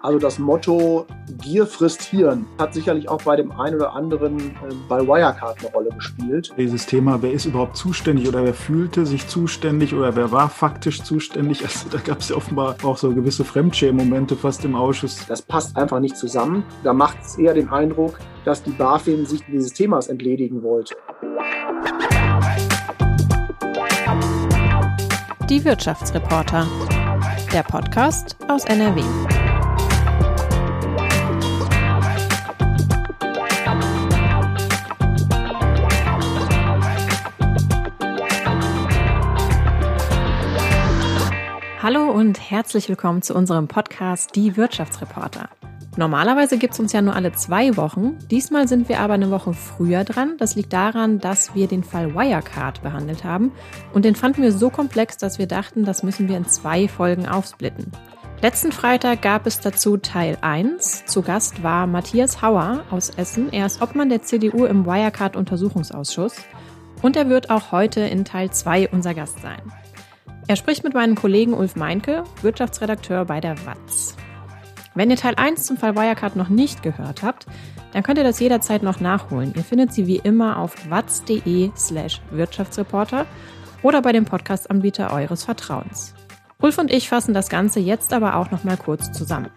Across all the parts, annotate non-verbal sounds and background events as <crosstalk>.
Also das Motto Gier frisst Hirn hat sicherlich auch bei dem einen oder anderen äh, bei Wirecard eine Rolle gespielt. Dieses Thema, wer ist überhaupt zuständig oder wer fühlte sich zuständig oder wer war faktisch zuständig, also da gab es ja offenbar auch so gewisse Fremdschämen-Momente fast im Ausschuss. Das passt einfach nicht zusammen. Da macht es eher den Eindruck, dass die BaFin sich dieses Themas entledigen wollte. Die Wirtschaftsreporter. Der Podcast aus NRW. Hallo und herzlich willkommen zu unserem Podcast Die Wirtschaftsreporter. Normalerweise gibt es uns ja nur alle zwei Wochen. Diesmal sind wir aber eine Woche früher dran. Das liegt daran, dass wir den Fall Wirecard behandelt haben. Und den fanden wir so komplex, dass wir dachten, das müssen wir in zwei Folgen aufsplitten. Letzten Freitag gab es dazu Teil 1. Zu Gast war Matthias Hauer aus Essen. Er ist Obmann der CDU im Wirecard-Untersuchungsausschuss. Und er wird auch heute in Teil 2 unser Gast sein. Er spricht mit meinem Kollegen Ulf Meinke, Wirtschaftsredakteur bei der WAZ. Wenn ihr Teil 1 zum Fall Wirecard noch nicht gehört habt, dann könnt ihr das jederzeit noch nachholen. Ihr findet sie wie immer auf watz.de slash Wirtschaftsreporter oder bei dem Podcast-Anbieter eures Vertrauens. Ulf und ich fassen das Ganze jetzt aber auch noch mal kurz zusammen.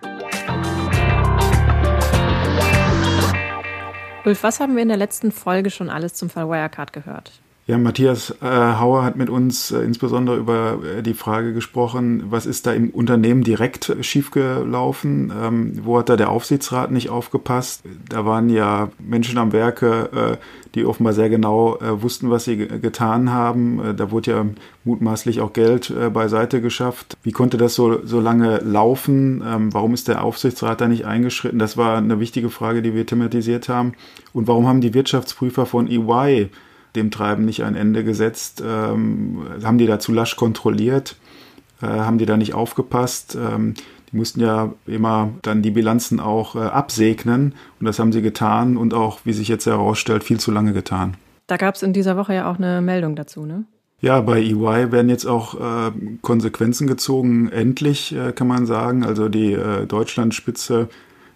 Ulf, was haben wir in der letzten Folge schon alles zum Fall Wirecard gehört? Ja, Matthias äh, Hauer hat mit uns äh, insbesondere über äh, die Frage gesprochen, was ist da im Unternehmen direkt schiefgelaufen? Ähm, wo hat da der Aufsichtsrat nicht aufgepasst? Da waren ja Menschen am Werke, äh, die offenbar sehr genau äh, wussten, was sie getan haben. Äh, da wurde ja mutmaßlich auch Geld beiseite geschafft. Wie konnte das so, so lange laufen? Ähm, warum ist der Aufsichtsrat da nicht eingeschritten? Das war eine wichtige Frage, die wir thematisiert haben. Und warum haben die Wirtschaftsprüfer von EY dem Treiben nicht ein Ende gesetzt? Ähm, haben die da zu lasch kontrolliert? Äh, haben die da nicht aufgepasst? Ähm, die mussten ja immer dann die Bilanzen auch äh, absegnen und das haben sie getan und auch, wie sich jetzt herausstellt, viel zu lange getan. Da gab es in dieser Woche ja auch eine Meldung dazu, ne? Ja, bei EY werden jetzt auch äh, Konsequenzen gezogen, endlich äh, kann man sagen. Also die äh, Deutschlandspitze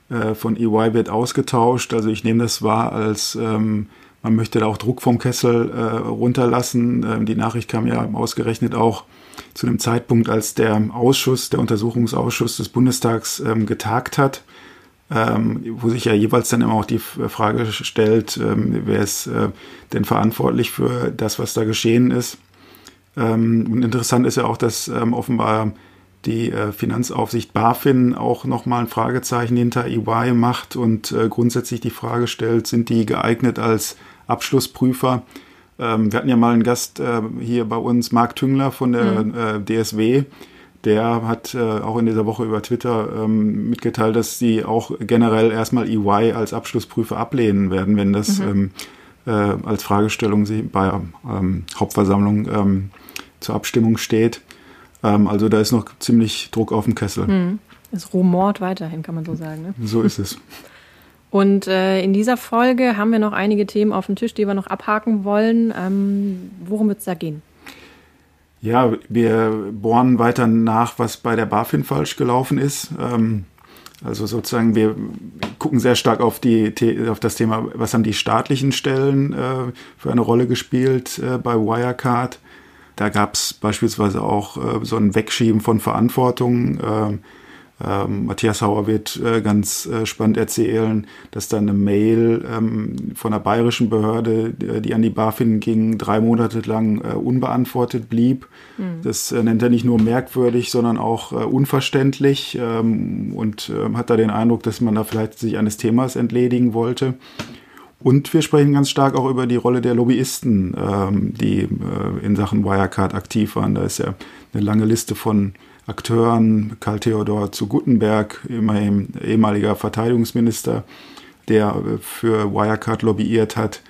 äh, von EY wird ausgetauscht. Also ich nehme das wahr als ähm, man möchte da auch Druck vom Kessel äh, runterlassen. Ähm, die Nachricht kam ja ausgerechnet auch zu einem Zeitpunkt, als der Ausschuss, der Untersuchungsausschuss des Bundestags ähm, getagt hat, ähm, wo sich ja jeweils dann immer auch die Frage stellt, ähm, wer ist äh, denn verantwortlich für das, was da geschehen ist. Ähm, und interessant ist ja auch, dass ähm, offenbar die äh, Finanzaufsicht BaFin auch nochmal ein Fragezeichen hinter EY macht und äh, grundsätzlich die Frage stellt, sind die geeignet als Abschlussprüfer. Ähm, wir hatten ja mal einen Gast äh, hier bei uns, Marc Tüngler von der mhm. äh, DSW. Der hat äh, auch in dieser Woche über Twitter ähm, mitgeteilt, dass sie auch generell erstmal EY als Abschlussprüfer ablehnen werden, wenn das mhm. ähm, äh, als Fragestellung sie bei ähm, Hauptversammlung ähm, zur Abstimmung steht. Ähm, also da ist noch ziemlich Druck auf dem Kessel. Mhm. Es rumort weiterhin, kann man so sagen. Ne? So ist es. <laughs> Und äh, in dieser Folge haben wir noch einige Themen auf dem Tisch, die wir noch abhaken wollen. Ähm, worum wird es da gehen? Ja, wir bohren weiter nach, was bei der BaFin falsch gelaufen ist. Ähm, also sozusagen, wir gucken sehr stark auf, die, auf das Thema, was haben die staatlichen Stellen äh, für eine Rolle gespielt äh, bei Wirecard. Da gab es beispielsweise auch äh, so ein Wegschieben von Verantwortung. Äh, ähm, Matthias Hauer wird äh, ganz äh, spannend erzählen, dass da eine Mail ähm, von einer bayerischen Behörde, die, die an die BaFin ging, drei Monate lang äh, unbeantwortet blieb. Mhm. Das äh, nennt er nicht nur merkwürdig, sondern auch äh, unverständlich ähm, und ähm, hat da den Eindruck, dass man da vielleicht sich eines Themas entledigen wollte. Und wir sprechen ganz stark auch über die Rolle der Lobbyisten, ähm, die äh, in Sachen Wirecard aktiv waren. Da ist ja eine lange Liste von Akteuren, Karl Theodor zu Guttenberg, immerhin ehemaliger Verteidigungsminister, der für Wirecard lobbyiert hat,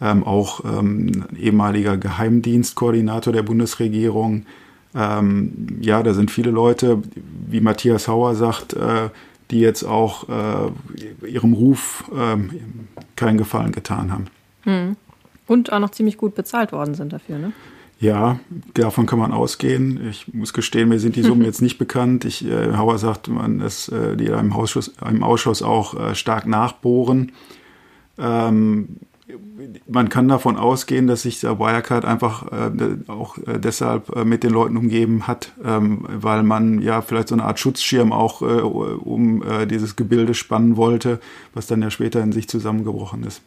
ähm, auch ähm, ehemaliger Geheimdienstkoordinator der Bundesregierung. Ähm, ja, da sind viele Leute, wie Matthias Hauer sagt, äh, die jetzt auch äh, ihrem Ruf äh, keinen Gefallen getan haben. Hm. Und auch noch ziemlich gut bezahlt worden sind dafür, ne? Ja, davon kann man ausgehen. Ich muss gestehen, mir sind die Summen <laughs> jetzt nicht bekannt. Ich, äh, Hauer sagt, man, dass äh, die im Ausschuss, im Ausschuss auch äh, stark nachbohren. Ähm, man kann davon ausgehen, dass sich der Wirecard einfach äh, auch äh, deshalb äh, mit den Leuten umgeben hat, ähm, weil man ja vielleicht so eine Art Schutzschirm auch äh, um äh, dieses Gebilde spannen wollte, was dann ja später in sich zusammengebrochen ist.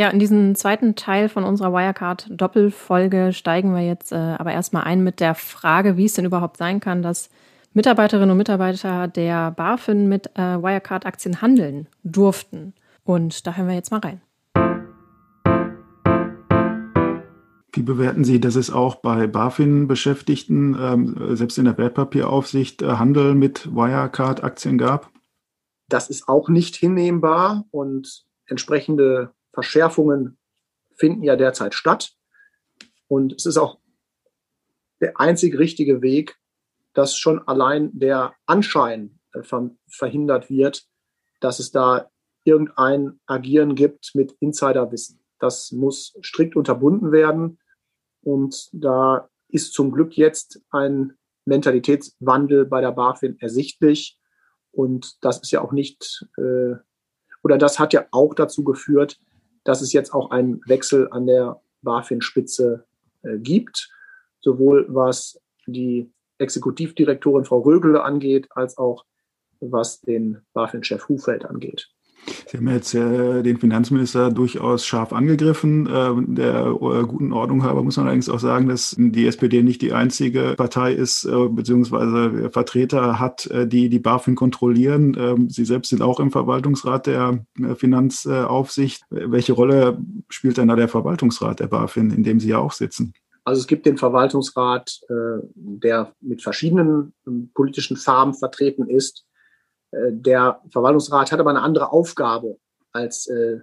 Ja, in diesen zweiten Teil von unserer Wirecard-Doppelfolge steigen wir jetzt äh, aber erstmal ein mit der Frage, wie es denn überhaupt sein kann, dass Mitarbeiterinnen und Mitarbeiter der BaFin mit äh, Wirecard-Aktien handeln durften. Und da hören wir jetzt mal rein. Wie bewerten Sie, dass es auch bei BaFin-Beschäftigten, ähm, selbst in der Wertpapieraufsicht, äh, Handel mit Wirecard-Aktien gab? Das ist auch nicht hinnehmbar und entsprechende Verschärfungen finden ja derzeit statt. Und es ist auch der einzig richtige Weg, dass schon allein der Anschein äh, verhindert wird, dass es da irgendein Agieren gibt mit Insiderwissen. Das muss strikt unterbunden werden. Und da ist zum Glück jetzt ein Mentalitätswandel bei der BaFin ersichtlich. Und das ist ja auch nicht, äh, oder das hat ja auch dazu geführt, dass es jetzt auch einen Wechsel an der BaFin-Spitze äh, gibt, sowohl was die Exekutivdirektorin Frau Rögele angeht, als auch was den BaFin-Chef Hufeld angeht. Sie haben jetzt äh, den Finanzminister durchaus scharf angegriffen. Äh, der äh, guten Ordnung halber muss man allerdings auch sagen, dass die SPD nicht die einzige Partei ist, äh, beziehungsweise Vertreter hat, äh, die die BaFin kontrollieren. Ähm, Sie selbst sind auch im Verwaltungsrat der äh, Finanzaufsicht. Welche Rolle spielt denn da der Verwaltungsrat der BaFin, in dem Sie ja auch sitzen? Also es gibt den Verwaltungsrat, der mit verschiedenen ähm, politischen Farben vertreten ist. Äh, der Verwaltungsrat hat aber eine andere Aufgabe als äh,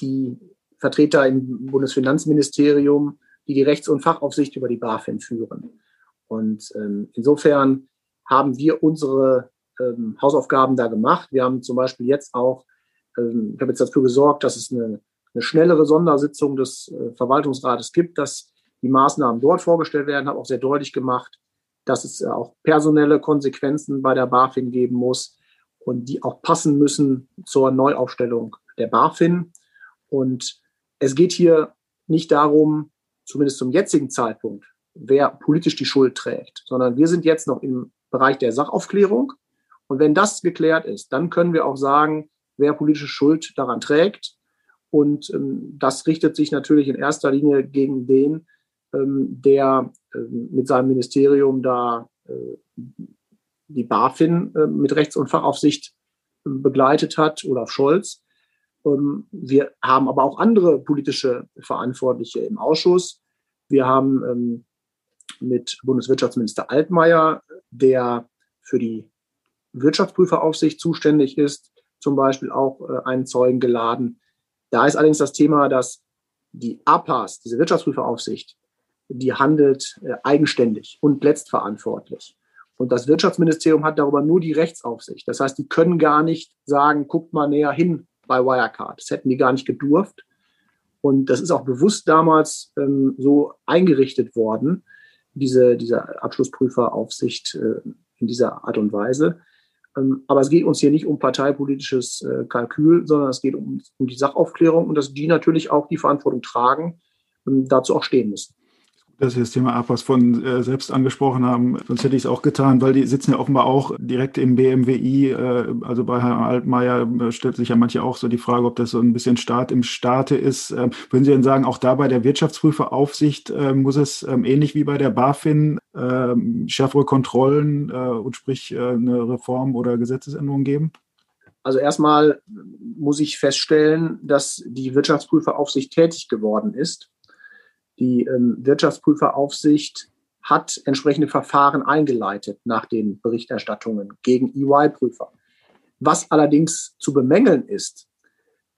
die Vertreter im Bundesfinanzministerium, die die Rechts- und Fachaufsicht über die BaFin führen. Und ähm, insofern haben wir unsere ähm, Hausaufgaben da gemacht. Wir haben zum Beispiel jetzt auch, ähm, ich habe jetzt dafür gesorgt, dass es eine, eine schnellere Sondersitzung des äh, Verwaltungsrates gibt, dass die Maßnahmen dort vorgestellt werden, habe auch sehr deutlich gemacht, dass es auch personelle Konsequenzen bei der BaFin geben muss und die auch passen müssen zur Neuaufstellung der BaFin. Und es geht hier nicht darum, zumindest zum jetzigen Zeitpunkt, wer politisch die Schuld trägt, sondern wir sind jetzt noch im Bereich der Sachaufklärung. Und wenn das geklärt ist, dann können wir auch sagen, wer politische Schuld daran trägt. Und ähm, das richtet sich natürlich in erster Linie gegen den, der ähm, mit seinem Ministerium da äh, die BaFin äh, mit Rechts- und Fachaufsicht ähm, begleitet hat, Olaf Scholz. Wir haben aber auch andere politische Verantwortliche im Ausschuss. Wir haben mit Bundeswirtschaftsminister Altmaier, der für die Wirtschaftsprüferaufsicht zuständig ist, zum Beispiel auch äh, einen Zeugen geladen. Da ist allerdings das Thema, dass die APAS, diese Wirtschaftsprüferaufsicht, die handelt äh, eigenständig und letztverantwortlich. Und das Wirtschaftsministerium hat darüber nur die Rechtsaufsicht. Das heißt, die können gar nicht sagen, guckt mal näher hin bei Wirecard. Das hätten die gar nicht gedurft. Und das ist auch bewusst damals ähm, so eingerichtet worden, diese, diese Abschlussprüferaufsicht äh, in dieser Art und Weise. Ähm, aber es geht uns hier nicht um parteipolitisches äh, Kalkül, sondern es geht um, um die Sachaufklärung und dass die natürlich auch die Verantwortung tragen und dazu auch stehen müssen dass Sie das Thema APAS von äh, selbst angesprochen haben. Sonst hätte ich es auch getan, weil die sitzen ja offenbar auch direkt im BMWI. Äh, also bei Herrn Altmaier äh, stellt sich ja manche auch so die Frage, ob das so ein bisschen Staat im Staate ist. Ähm, würden Sie denn sagen, auch da bei der Wirtschaftsprüferaufsicht äh, muss es ähm, ähnlich wie bei der BaFin ähm, schärfere Kontrollen äh, und sprich eine Reform oder Gesetzesänderung geben? Also erstmal muss ich feststellen, dass die Wirtschaftsprüferaufsicht tätig geworden ist die ähm, Wirtschaftsprüferaufsicht hat entsprechende Verfahren eingeleitet nach den Berichterstattungen gegen EY-Prüfer. Was allerdings zu bemängeln ist,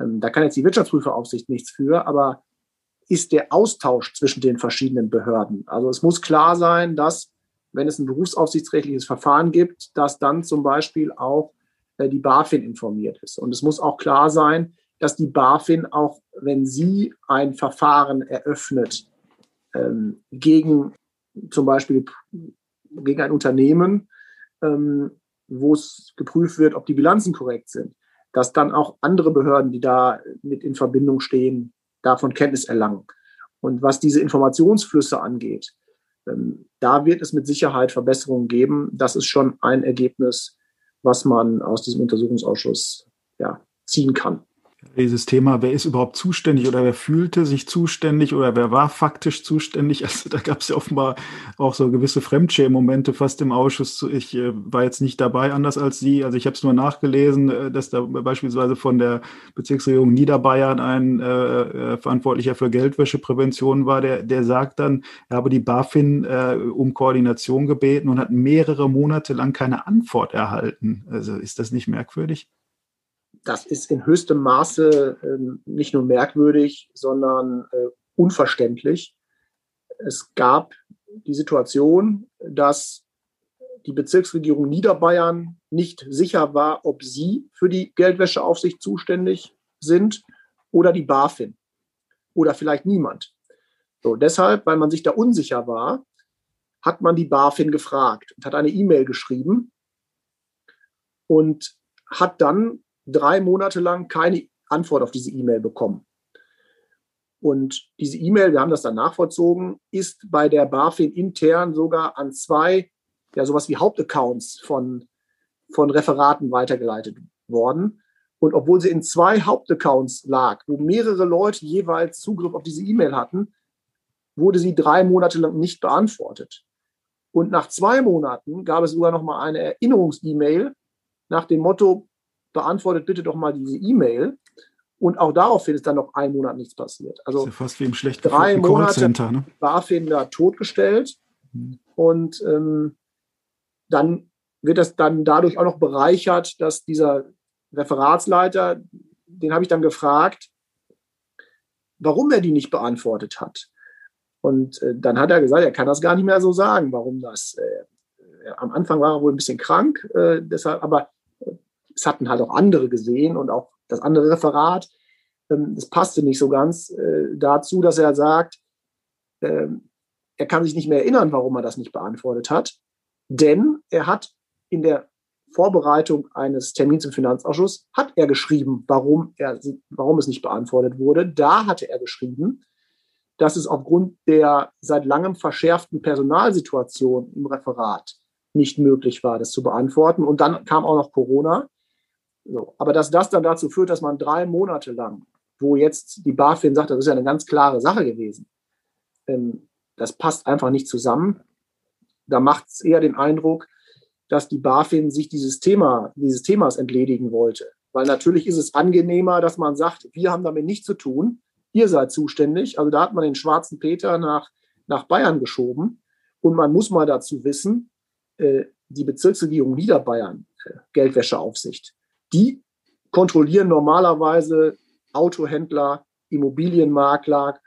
ähm, da kann jetzt die Wirtschaftsprüferaufsicht nichts für, aber ist der Austausch zwischen den verschiedenen Behörden. Also es muss klar sein, dass, wenn es ein berufsaufsichtsrechtliches Verfahren gibt, dass dann zum Beispiel auch äh, die BaFin informiert ist. Und es muss auch klar sein, dass die BaFin auch, wenn sie ein Verfahren eröffnet, ähm, gegen zum Beispiel gegen ein Unternehmen, ähm, wo es geprüft wird, ob die Bilanzen korrekt sind, dass dann auch andere Behörden, die da mit in Verbindung stehen, davon Kenntnis erlangen. Und was diese Informationsflüsse angeht, ähm, da wird es mit Sicherheit Verbesserungen geben. Das ist schon ein Ergebnis, was man aus diesem Untersuchungsausschuss ja, ziehen kann dieses Thema, wer ist überhaupt zuständig oder wer fühlte sich zuständig oder wer war faktisch zuständig. <laughs> Also da gab es ja offenbar auch so gewisse Fremdschämen-Momente fast im Ausschuss. Ich äh, war jetzt nicht dabei, anders als Sie. Also ich habe es nur nachgelesen, äh, dass da beispielsweise von der Bezirksregierung Niederbayern ein äh, äh, Verantwortlicher für Geldwäscheprävention war, der, der sagt dann, er habe die BaFin äh, um Koordination gebeten und hat mehrere Monate lang keine Antwort erhalten. Also ist das nicht merkwürdig? Das ist in höchstem Maße äh, nicht nur merkwürdig, sondern äh, unverständlich. Es gab die Situation, dass die Bezirksregierung Niederbayern nicht sicher war, ob sie für die Geldwäscheaufsicht zuständig sind oder die BaFin oder vielleicht niemand. So, deshalb, weil man sich da unsicher war, hat man die BaFin gefragt und hat eine E-Mail geschrieben und hat dann drei Monate lang keine Antwort auf diese E-Mail bekommen. Und diese E-Mail, wir haben das dann nachvollzogen, ist bei der BaFin intern sogar an zwei, ja, sowas wie Hauptaccounts von, von Referaten weitergeleitet worden. Und obwohl sie in zwei Hauptaccounts lag, wo mehrere Leute jeweils Zugriff auf diese E-Mail hatten, wurde sie drei Monate lang nicht beantwortet. Und nach zwei Monaten gab es sogar noch mal eine Erinnerungs-E-Mail nach dem Motto, beantwortet bitte doch mal diese E-Mail. Und auch daraufhin ist dann noch ein Monat nichts passiert. Also ist ja fast wie im schlecht drei Monate ne? BaFin da totgestellt. Mhm. Und ähm, dann wird das dann dadurch auch noch bereichert, dass dieser Referatsleiter, den habe ich dann gefragt, warum er die nicht beantwortet hat. Und äh, dann hat er gesagt, er kann das gar nicht mehr so sagen, warum das. Äh, am Anfang war er wohl ein bisschen krank, äh, deshalb, aber es hatten halt auch andere gesehen und auch das andere Referat. Ähm, das passte nicht so ganz äh, dazu, dass er sagt, ähm, er kann sich nicht mehr erinnern, warum er das nicht beantwortet hat, denn er hat in der Vorbereitung eines Termins im Finanzausschuss hat er geschrieben, warum, er, warum es nicht beantwortet wurde. Da hatte er geschrieben, dass es aufgrund der seit langem verschärften Personalsituation im Referat nicht möglich war, das zu beantworten. Und dann kam auch noch Corona. So. Aber dass das dann dazu führt, dass man drei Monate lang, wo jetzt die BaFin sagt, das ist ja eine ganz klare Sache gewesen, ähm, das passt einfach nicht zusammen. Da macht es eher den Eindruck, dass die BaFin sich dieses Thema, dieses Themas entledigen wollte. Weil natürlich ist es angenehmer, dass man sagt, wir haben damit nichts zu tun, ihr seid zuständig. Also da hat man den schwarzen Peter nach, nach Bayern geschoben. Und man muss mal dazu wissen, äh, die Bezirksregierung Niederbayern, äh, Geldwäscheaufsicht, die kontrollieren normalerweise Autohändler, Immobilienmakler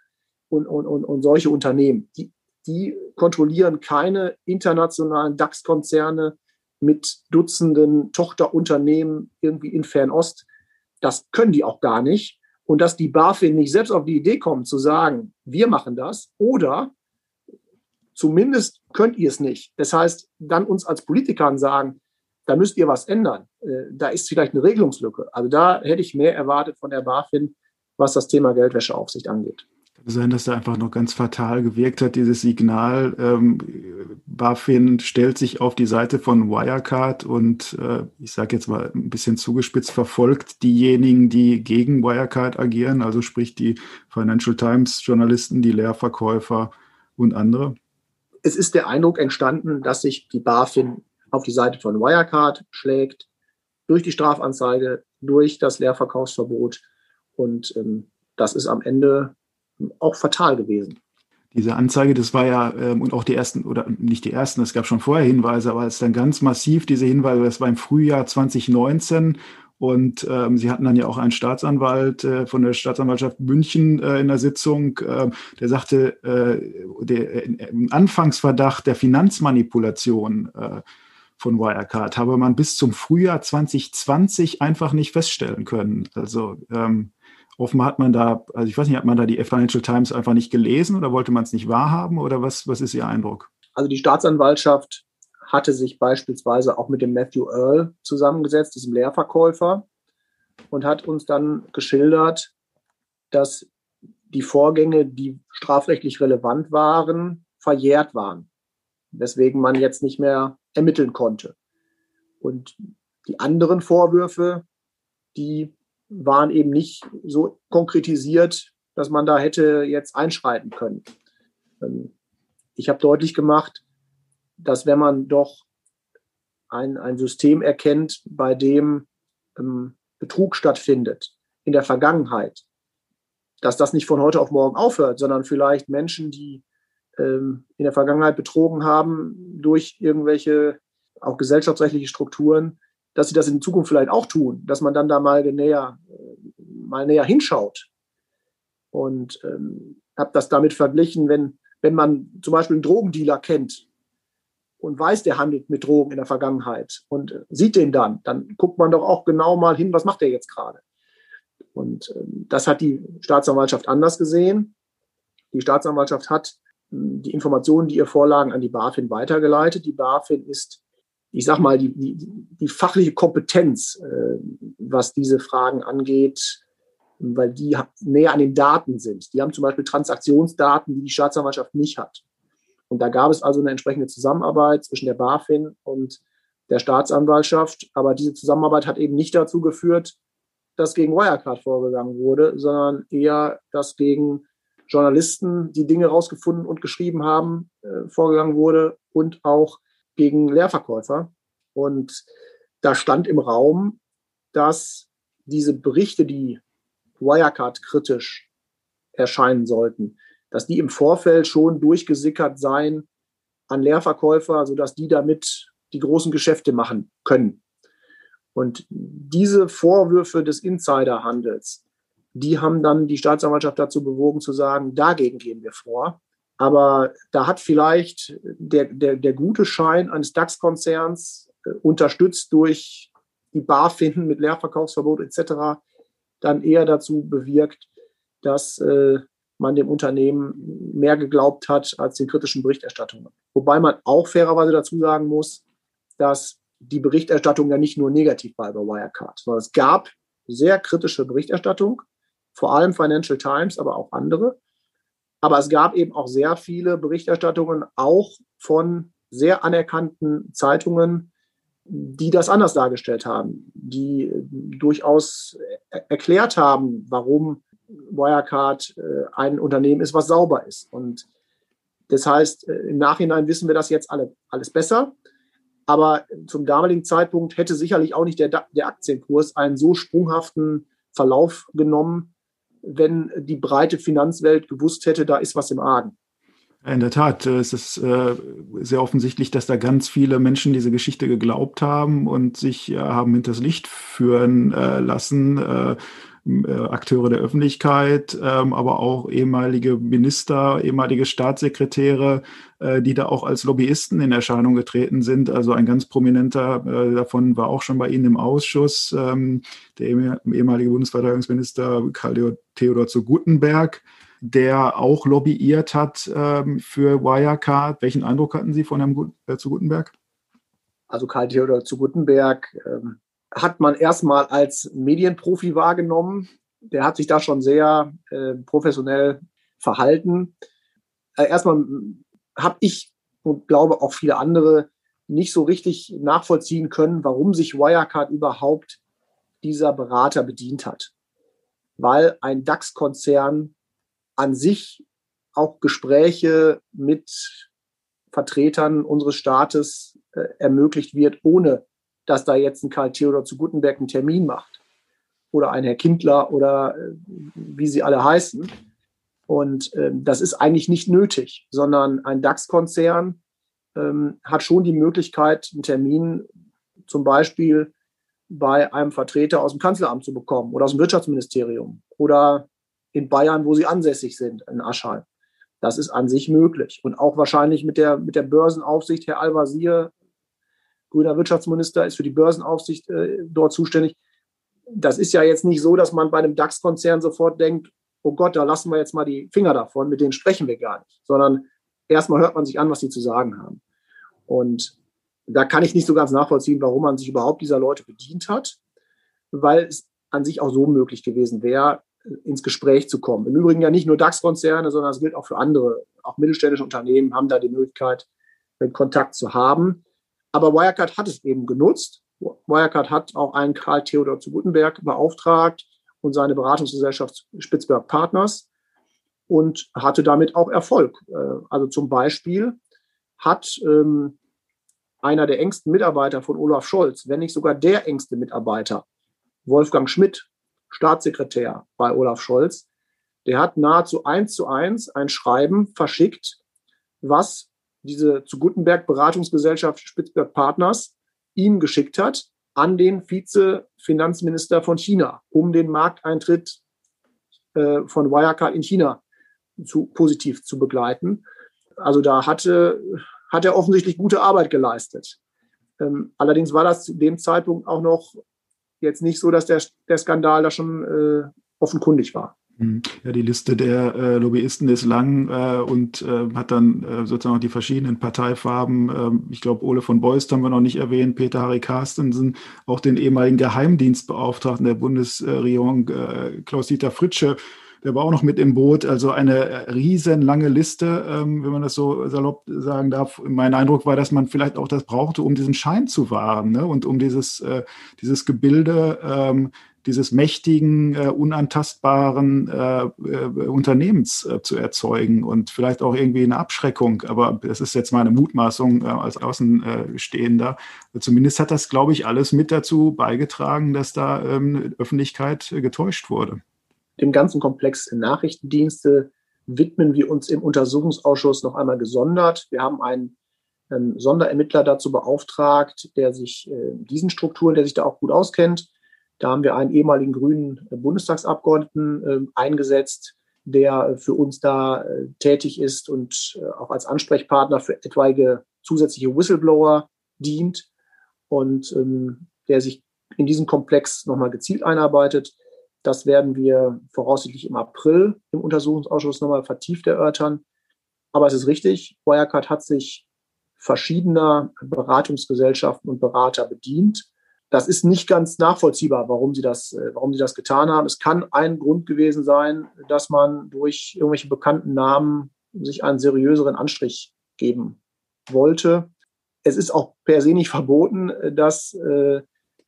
und, und, und, und solche Unternehmen. Die, die kontrollieren keine internationalen DAX-Konzerne mit Dutzenden Tochterunternehmen irgendwie in Fernost. Das können die auch gar nicht. Und dass die BaFin nicht selbst auf die Idee kommt zu sagen, wir machen das oder zumindest könnt ihr es nicht. Das heißt, dann uns als Politikern sagen, da müsst ihr was ändern. Äh, da ist vielleicht eine Regelungslücke. Also da hätte ich mehr erwartet von der BaFin, was das Thema Geldwäscheaufsicht angeht. Kann sein, dass da einfach noch ganz fatal gewirkt hat, dieses Signal. Ähm, BaFin stellt sich auf die Seite von Wirecard und äh, ich sage jetzt mal ein bisschen zugespitzt, verfolgt diejenigen, die gegen Wirecard agieren, also sprich die Financial Times Journalisten, die Leerverkäufer und andere. Es ist der Eindruck entstanden, dass sich die BaFin auf die Seite von Wirecard schlägt, durch die Strafanzeige, durch das Leerverkaufsverbot. Und ähm, das ist am Ende auch fatal gewesen. Diese Anzeige, das war ja, ähm, und auch die ersten, oder nicht die ersten, es gab schon vorher Hinweise, aber es ist dann ganz massiv, diese Hinweise, das war im Frühjahr 2019 und ähm, sie hatten dann ja auch einen Staatsanwalt äh, von der Staatsanwaltschaft München äh, in der Sitzung, äh, der sagte, äh, der, Anfangsverdacht der Finanzmanipulation äh, von Wirecard habe man bis zum Frühjahr 2020 einfach nicht feststellen können. Also ähm, Offenbar hat man da, also ich weiß nicht, hat man da die Financial Times einfach nicht gelesen oder wollte man es nicht wahrhaben oder was, was ist Ihr Eindruck? Also die Staatsanwaltschaft hatte sich beispielsweise auch mit dem Matthew Earl zusammengesetzt, diesem Lehrverkäufer, und hat uns dann geschildert, dass die Vorgänge, die strafrechtlich relevant waren, verjährt waren, weswegen man jetzt nicht mehr ermitteln konnte. Und die anderen Vorwürfe, die waren eben nicht so konkretisiert, dass man da hätte jetzt einschreiten können. Ähm, ich habe deutlich gemacht, dass wenn man doch ein, ein System erkennt, bei dem ähm, Betrug stattfindet in der Vergangenheit, dass das nicht von heute auf morgen aufhört, sondern vielleicht Menschen, die in der Vergangenheit betrogen haben durch irgendwelche auch gesellschaftsrechtliche Strukturen, dass sie das in Zukunft vielleicht auch tun, dass man dann da mal näher, mal näher hinschaut. Und ähm, habe das damit verglichen, wenn, wenn man zum Beispiel einen Drogendealer kennt und weiß, der handelt mit Drogen in der Vergangenheit und sieht den dann, dann guckt man doch auch genau mal hin, was macht der jetzt gerade. Und ähm, das hat die Staatsanwaltschaft anders gesehen. Die Staatsanwaltschaft hat ähm, die Informationen, die ihr vorlagen, an die BaFin weitergeleitet. Die BaFin ist, ich sag mal, die, die, die fachliche Kompetenz, äh, was diese Fragen angeht, weil die näher an den Daten sind. Die haben zum Beispiel Transaktionsdaten, die die Staatsanwaltschaft nicht hat. Und da gab es also eine entsprechende Zusammenarbeit zwischen der BaFin und der Staatsanwaltschaft. Aber diese Zusammenarbeit hat eben nicht dazu geführt, dass gegen Wirecard vorgegangen wurde, sondern eher, dass gegen Journalisten, die Dinge rausgefunden und geschrieben haben, äh, vorgegangen wurde und auch gegen Leerverkäufer. Und da stand im Raum, dass diese Berichte, die Wirecard kritisch erscheinen sollten, dass die im Vorfeld schon durchgesickert seien an Leerverkäufer, sodass die damit die großen Geschäfte machen können. Und diese Vorwürfe des Insiderhandels, die haben dann die Staatsanwaltschaft dazu bewogen zu sagen, dagegen gehen wir vor. Aber da hat vielleicht der, der, der gute Schein eines DAX-Konzerns, äh, unterstützt durch die BaFin mit Leerverkaufsverbot etc., dann eher dazu bewirkt, dass äh, man dem Unternehmen mehr geglaubt hat als den kritischen Berichterstattungen. Wobei man auch fairerweise dazu sagen muss, dass die Berichterstattung ja nicht nur negativ war über Wirecard, sondern es gab sehr kritische Berichterstattung, vor allem Financial Times, aber auch andere. Aber es gab eben auch sehr viele Berichterstattungen, auch von sehr anerkannten Zeitungen, die das anders dargestellt haben, die durchaus erklärt haben, warum Wirecard äh, ein Unternehmen ist, was sauber ist. Und das heißt, äh, im Nachhinein wissen wir das jetzt alle, alles besser. Aber zum damaligen Zeitpunkt hätte sicherlich auch nicht der, der Aktienkurs einen so sprunghaften Verlauf genommen, wenn die breite Finanzwelt gewusst hätte, da ist was im Argen. In der Tat, äh, es ist äh, sehr offensichtlich, dass da ganz viele Menschen diese Geschichte geglaubt haben und sich äh, haben hinters Licht führen lassen. Äh, Akteure der Öffentlichkeit, ähm, aber auch ehemalige Minister, ehemalige Staatssekretäre, äh, die da auch als Lobbyisten in Erscheinung getreten sind. Also ein ganz prominenter äh, davon war auch schon bei Ihnen im Ausschuss, ähm, der ehemalige Bundesverteidigungsminister Karl Theodor zu Gutenberg der auch lobbyiert hat ähm, für Wirecard. Welchen Eindruck hatten Sie von Herrn zu Gutenberg? Also Karl Theodor zu Gutenberg ähm, hat man erstmal als Medienprofi wahrgenommen. Der hat sich da schon sehr äh, professionell verhalten. Äh, erstmal habe ich und glaube auch viele andere nicht so richtig nachvollziehen können, warum sich Wirecard überhaupt dieser Berater bedient hat. Weil ein DAX-Konzern an sich auch Gespräche mit Vertretern unseres Staates äh, ermöglicht wird, ohne dass da jetzt ein Karl Theodor zu Gutenberg einen Termin macht. Oder ein Herr Kindler oder äh, wie sie alle heißen. Und ähm, das ist eigentlich nicht nötig, sondern ein DAX-Konzern ähm, hat schon die Möglichkeit, einen Termin zum Beispiel bei einem Vertreter aus dem Kanzleramt zu bekommen oder aus dem Wirtschaftsministerium oder in Bayern, wo sie ansässig sind, in Aschheim. Das ist an sich möglich. Und auch wahrscheinlich mit der, mit der Börsenaufsicht, Herr Al-Wazir grüner Wirtschaftsminister, ist für die Börsenaufsicht äh, dort zuständig. das ist ja jetzt nicht so, dass man bei einem DAX-Konzern sofort denkt, oh Gott, da lassen wir jetzt mal die Finger davon, mit denen sprechen wir gar nicht, sondern erstmal hört man sich an, was die zu sagen haben. Und da kann ich nicht so ganz nachvollziehen, warum man sich überhaupt dieser Leute bedient hat, weil es an sich auch so möglich gewesen wäre, ins Gespräch zu kommen. Im Übrigen ja nicht nur DAX-Konzerne, sondern es gilt auch für andere. Auch mittelständische Unternehmen haben da die Möglichkeit, Kontakt zu haben. Aber Wirecard hat es eben genutzt. Wirecard hat auch einen Karl Theodor zu Gutenberg beauftragt und seine Beratungsgesellschaft Spitzberg Partners und hatte damit auch Erfolg. Äh, also zum Beispiel hat ähm, einer der engsten Mitarbeiter von Olaf Scholz, wenn nicht sogar der engste Mitarbeiter, Wolfgang Schmidt, Staatssekretär bei Olaf Scholz, der hat nahezu eins zu eins ein Schreiben verschickt, was diese zu Gutenberg Beratungsgesellschaft Spitzberg Partners ihm geschickt hat an den Vize-Finanzminister von China, um den Markteintritt äh, von Wirecard in China zu, positiv zu begleiten. Also da hatte, hat er offensichtlich gute Arbeit geleistet. Ähm, allerdings war das zu dem Zeitpunkt auch noch jetzt nicht so, dass der, der Skandal da schon äh, offenkundig war. Hm. Ja, die Liste der äh, Lobbyisten ist lang äh, und äh, hat dann äh, sozusagen auch die verschiedenen Parteifarben. Ähm, ich glaube, Ole von Beust haben wir noch nicht erwähnt, Peter Harry Carstensen, auch den ehemaligen Geheimdienstbeauftragten der Bundesregierung, äh, Klaus-Dieter Fritsche, der war auch noch mit im Boot. Also eine riesenlange Liste, ähm, wenn man das so salopp sagen darf. Mein Eindruck war, dass man vielleicht auch das brauchte, um diesen Schein zu wahren ne? und um dieses, äh, dieses Gebilde ähm, dieses mächtigen, äh, unantastbaren äh, äh, Unternehmens äh, zu erzeugen und vielleicht auch irgendwie eine Abschreckung. Aber das ist jetzt meine Mutmaßung äh, als Außenstehender. Zumindest hat das, glaube ich, alles mit dazu beigetragen, dass da ähm, Öffentlichkeit getäuscht wurde dem ganzen Komplex Nachrichtendienste widmen wir uns im Untersuchungsausschuss noch einmal gesondert. Wir haben einen ähm, Sonderermittler dazu beauftragt, der sich äh, diesen Strukturen, der sich da auch gut auskennt. Da haben wir einen ehemaligen grünen äh, Bundestagsabgeordneten äh, eingesetzt, der für uns da äh, tätig ist und äh, auch als Ansprechpartner für etwaige zusätzliche Whistleblower dient und ähm, der sich in diesen Komplex nochmal gezielt einarbeitet. Das werden wir voraussichtlich im April im Untersuchungsausschuss nochmal vertieft erörtern. Aber es ist richtig, Wirecard hat sich verschiedener Beratungsgesellschaften und Berater bedient. Das ist nicht ganz nachvollziehbar, warum sie das, äh, warum sie das getan haben. Es kann ein Grund gewesen sein, dass man durch irgendwelche bekannten Namen sich einen seriöseren Anstrich geben wollte. Es ist auch per se nicht verboten, dass äh,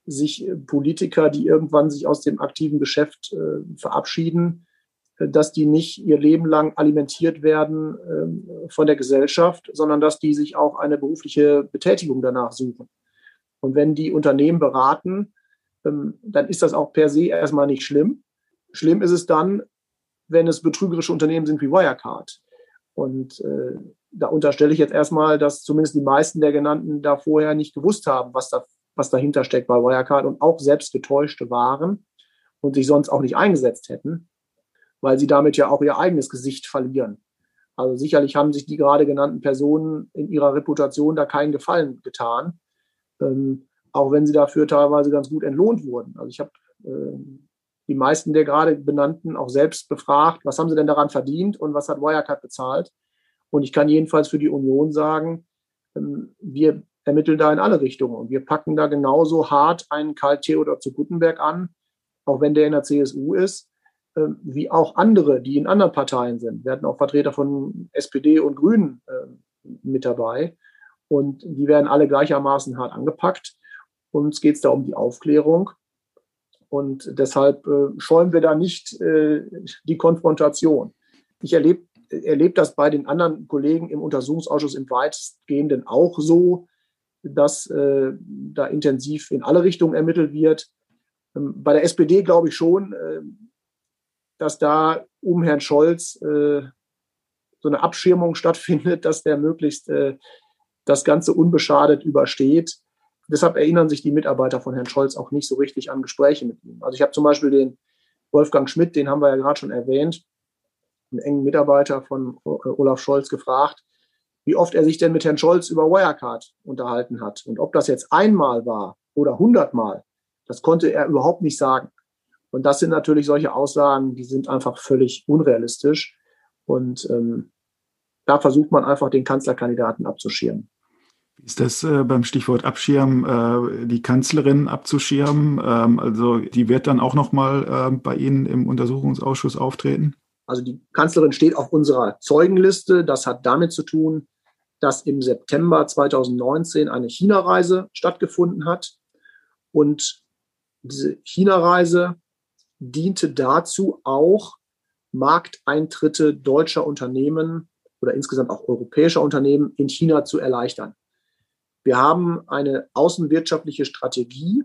sich äh, Politiker, die irgendwann sich aus dem aktiven Geschäft äh, verabschieden, äh, dass die nicht ihr Leben lang alimentiert werden äh, von der Gesellschaft, sondern dass die sich auch eine berufliche Betätigung danach suchen. Und wenn die Unternehmen beraten, ähm, dann ist das auch per se erstmal nicht schlimm. Schlimm ist es dann, wenn es betrügerische Unternehmen sind wie Wirecard. Und äh, da unterstelle ich jetzt erstmal, dass zumindest die meisten der genannten da vorher nicht gewusst haben, was da was dahinter steckt bei Wirecard und auch selbst getäuschte waren und sich sonst auch nicht eingesetzt hätten, weil sie damit ja auch ihr eigenes Gesicht verlieren. Also sicherlich haben sich die gerade genannten Personen in ihrer Reputation da keinen Gefallen getan, ähm, auch wenn sie dafür teilweise ganz gut entlohnt wurden. Also ich habe äh, die meisten der gerade benannten auch selbst befragt, was haben sie denn daran verdient und was hat Wirecard bezahlt. Und ich kann jedenfalls für die Union sagen, ähm, wir ermitteln da in alle Richtungen. Und wir packen da genauso hart einen Karl Theodor zu Gutenberg an, auch wenn der in der CSU ist, äh, wie auch andere, die in anderen Parteien sind. Wir hatten auch Vertreter von SPD und Grünen äh, mit dabei. Und die werden alle gleichermaßen hart angepackt. Uns geht es da um die Aufklärung. Und deshalb äh, scheuen wir da nicht äh, die Konfrontation. Ich erlebe erlebe das bei den anderen Kollegen im Untersuchungsausschuss im weitestgehenden auch so, dass äh, da intensiv in alle Richtungen ermittelt wird. Ähm, bei der SPD glaube ich schon, äh, dass da um Herrn Scholz äh, so eine Abschirmung stattfindet, <laughs> dass der möglichst äh, das Ganze unbeschadet übersteht. Deshalb erinnern sich die Mitarbeiter von Herrn Scholz auch nicht so richtig an Gespräche mit ihm. Also ich habe zum Beispiel den Wolfgang Schmidt, den haben wir ja gerade schon erwähnt, einen engen Mitarbeiter von Olaf Scholz gefragt, wie oft er sich denn mit Herrn Scholz über Wirecard unterhalten hat. Und ob das jetzt einmal war oder hundertmal, Das konnte er überhaupt nicht sagen. Und das sind natürlich solche Aussagen, die sind einfach völlig unrealistisch. Und ähm, da versucht man einfach, den Kanzlerkandidaten abzuschirmen. Ist das äh, beim Stichwort Abschirmen, äh, die Kanzlerin abzuschirmen? Ähm, also die wird dann auch nochmal äh, bei Ihnen im Untersuchungsausschuss auftreten? Also die Kanzlerin steht auf unserer Zeugenliste. Das hat damit zu tun, dass im September 2019 eine China-Reise stattgefunden hat. Und diese China-Reise diente dazu auch, Markteintritte deutscher Unternehmen oder insgesamt auch europäischer Unternehmen in China zu erleichtern. Wir haben eine außenwirtschaftliche Strategie,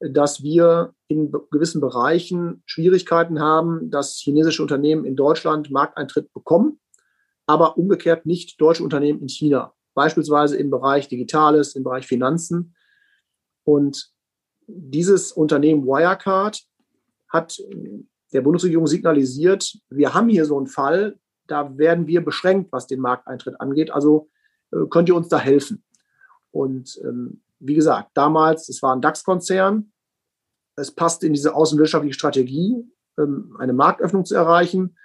dass wir in gewissen Bereichen Schwierigkeiten haben, dass chinesische Unternehmen in Deutschland Markteintritt bekommen, aber umgekehrt nicht deutsche Unternehmen in China, beispielsweise im Bereich Digitales, im Bereich Finanzen. Und dieses Unternehmen Wirecard hat der Bundesregierung signalisiert, wir haben hier so einen Fall, da werden wir beschränkt, was den Markteintritt angeht. Also äh, könnt ihr uns da helfen? Und ähm, wie gesagt, damals, es war ein DAX-Konzern. Es passt in diese außenwirtschaftliche Strategie, ähm, eine Marktöffnung zu erreichen.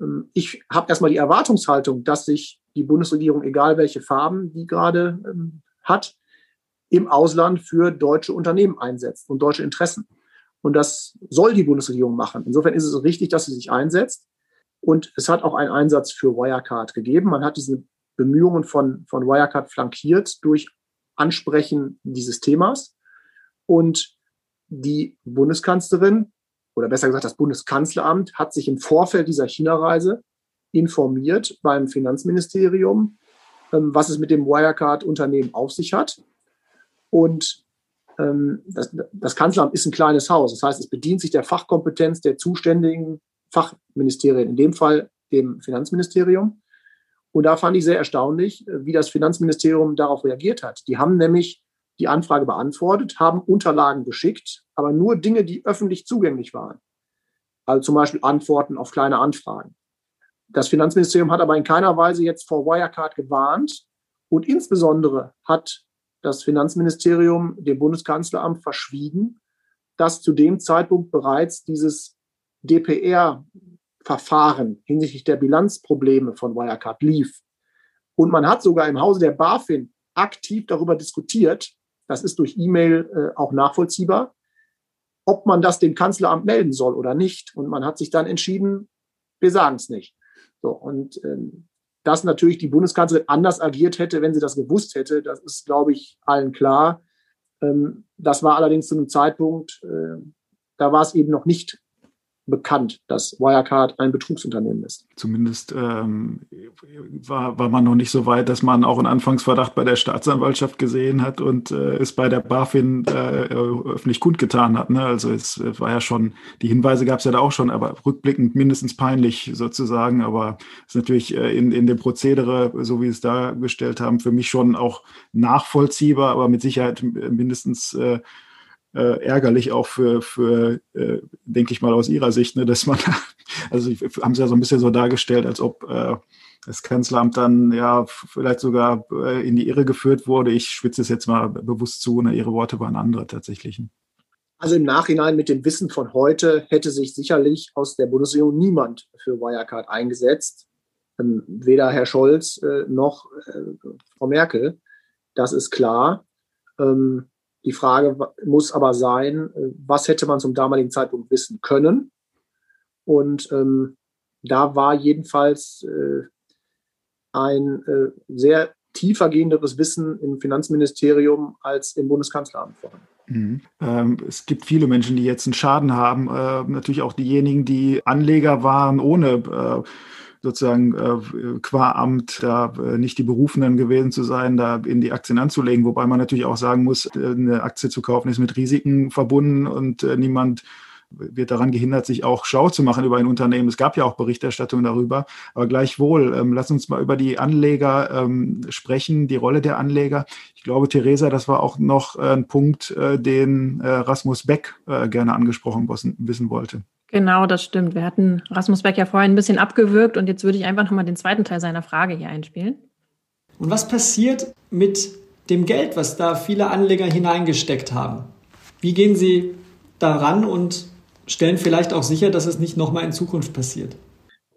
Ähm, ich habe erstmal die Erwartungshaltung, dass sich die Bundesregierung, egal welche Farben die gerade ähm, hat, im Ausland für deutsche Unternehmen einsetzt und deutsche Interessen. Und das soll die Bundesregierung machen. Insofern ist es richtig, dass sie sich einsetzt. Und es hat auch einen Einsatz für Wirecard gegeben. Man hat diese Bemühungen von, von Wirecard flankiert durch Ansprechen dieses Themas. Und die Bundeskanzlerin oder besser gesagt das Bundeskanzleramt hat sich im Vorfeld dieser China-Reise informiert beim Finanzministerium, ähm, was es mit dem Wirecard-Unternehmen auf sich hat. Und ähm, das, das Kanzleramt ist ein kleines Haus. Das heißt, es bedient sich der Fachkompetenz der zuständigen Fachministerien, in dem Fall dem Finanzministerium. Und da fand ich sehr erstaunlich, äh, wie das Finanzministerium darauf reagiert hat. Die haben nämlich die Anfrage beantwortet, haben Unterlagen geschickt, aber nur Dinge, die öffentlich zugänglich waren. Also zum Beispiel Antworten auf kleine Anfragen. Das Finanzministerium hat aber in keiner Weise jetzt vor Wirecard gewarnt und insbesondere hat das Finanzministerium dem Bundeskanzleramt verschwiegen, dass zu dem Zeitpunkt bereits dieses DPR-Verfahren hinsichtlich der Bilanzprobleme von Wirecard lief. Und man hat sogar im Hause der BaFin aktiv darüber diskutiert, das ist durch E-Mail äh, auch nachvollziehbar, ob man das dem Kanzleramt melden soll oder nicht. Und man hat sich dann entschieden, wir sagen es nicht. So, und ähm, dass natürlich die Bundeskanzlerin anders agiert hätte, wenn sie das gewusst hätte, das ist, glaube ich, allen klar. Ähm, das war allerdings zu einem Zeitpunkt, äh, da war es eben noch nicht bekannt, dass Wirecard ein Betrugsunternehmen ist. Zumindest ähm, war, war man noch nicht so weit, dass man auch einen Anfangsverdacht bei der Staatsanwaltschaft gesehen hat und äh, es bei der BaFin äh, öffentlich kundgetan hat. Ne? Also es, es war ja schon, die Hinweise gab es ja da auch schon, aber rückblickend mindestens peinlich sozusagen. Aber es ist natürlich äh, in, in dem Prozedere, so wie Sie es dargestellt haben, für mich schon auch nachvollziehbar, aber mit Sicherheit mindestens äh, äh, ärgerlich auch für, für äh, denke ich mal aus Ihrer Sicht, ne, dass man, <laughs> also haben Sie ja so ein bisschen so dargestellt, als ob äh, das Kanzleramt dann ja vielleicht sogar äh, in die Irre geführt wurde. Ich schwitze es jetzt mal bewusst zu, ne, Ihre Worte waren andere tatsächlich. Also im Nachhinein mit dem Wissen von heute hätte sich sicherlich aus der Bundesregierung niemand für Wirecard eingesetzt. Ähm, weder Herr Scholz äh, noch äh, Frau Merkel. Das ist klar. Ähm, die Frage muss aber sein, äh, was hätte man zum damaligen Zeitpunkt wissen können? Und ähm, da war jedenfalls äh, ein äh, sehr tiefergehenderes Wissen im Finanzministerium als im Bundeskanzleramt vorhanden. Mhm. Ähm, es gibt viele Menschen, die jetzt einen Schaden haben. Äh, natürlich auch diejenigen, die Anleger waren ohne äh, sozusagen äh, qua Amt da äh, nicht die Berufenen gewesen zu sein, da in die Aktien anzulegen. Wobei man natürlich auch sagen muss, äh, eine Aktie zu kaufen ist mit Risiken verbunden und äh, niemand wird daran gehindert, sich auch schlau zu machen über ein Unternehmen. Es gab ja auch Berichterstattung darüber. Aber gleichwohl, ähm, lass uns mal über die Anleger ähm, sprechen, die Rolle der Anleger. Ich glaube, Theresa, das war auch noch äh, ein Punkt, äh, den äh, Rasmus Beck äh, gerne angesprochen wissen wollte. Genau, das stimmt. Wir hatten Rasmus Beck ja vorhin ein bisschen abgewürgt und jetzt würde ich einfach nochmal den zweiten Teil seiner Frage hier einspielen. Und was passiert mit dem Geld, was da viele Anleger hineingesteckt haben? Wie gehen Sie daran und stellen vielleicht auch sicher, dass es nicht nochmal in Zukunft passiert?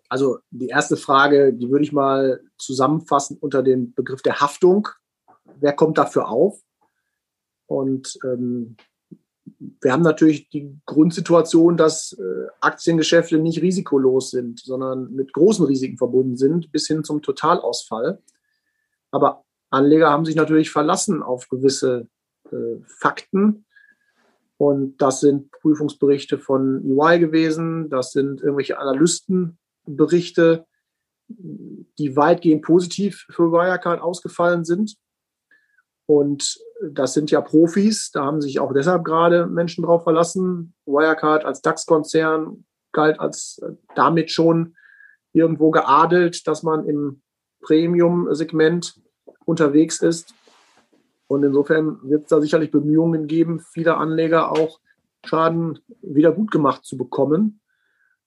Also die erste Frage, die würde ich mal zusammenfassen unter dem Begriff der Haftung. Wer kommt dafür auf? Und ähm, wir haben natürlich die Grundsituation, dass äh, Aktiengeschäfte nicht risikolos sind, sondern mit großen Risiken verbunden sind, bis hin zum Totalausfall. Aber Anleger haben sich natürlich verlassen auf gewisse äh, Fakten. Und das sind Prüfungsberichte von UI gewesen, das sind irgendwelche Analystenberichte, die weitgehend positiv für Wirecard ausgefallen sind. Und das sind ja Profis, da haben sich auch deshalb gerade Menschen drauf verlassen. Wirecard als DAX-Konzern galt als äh, damit schon irgendwo geadelt, dass man im Premium-Segment unterwegs ist. Und insofern wird es da sicherlich Bemühungen geben, viele Anleger auch Schaden wieder gut gemacht zu bekommen.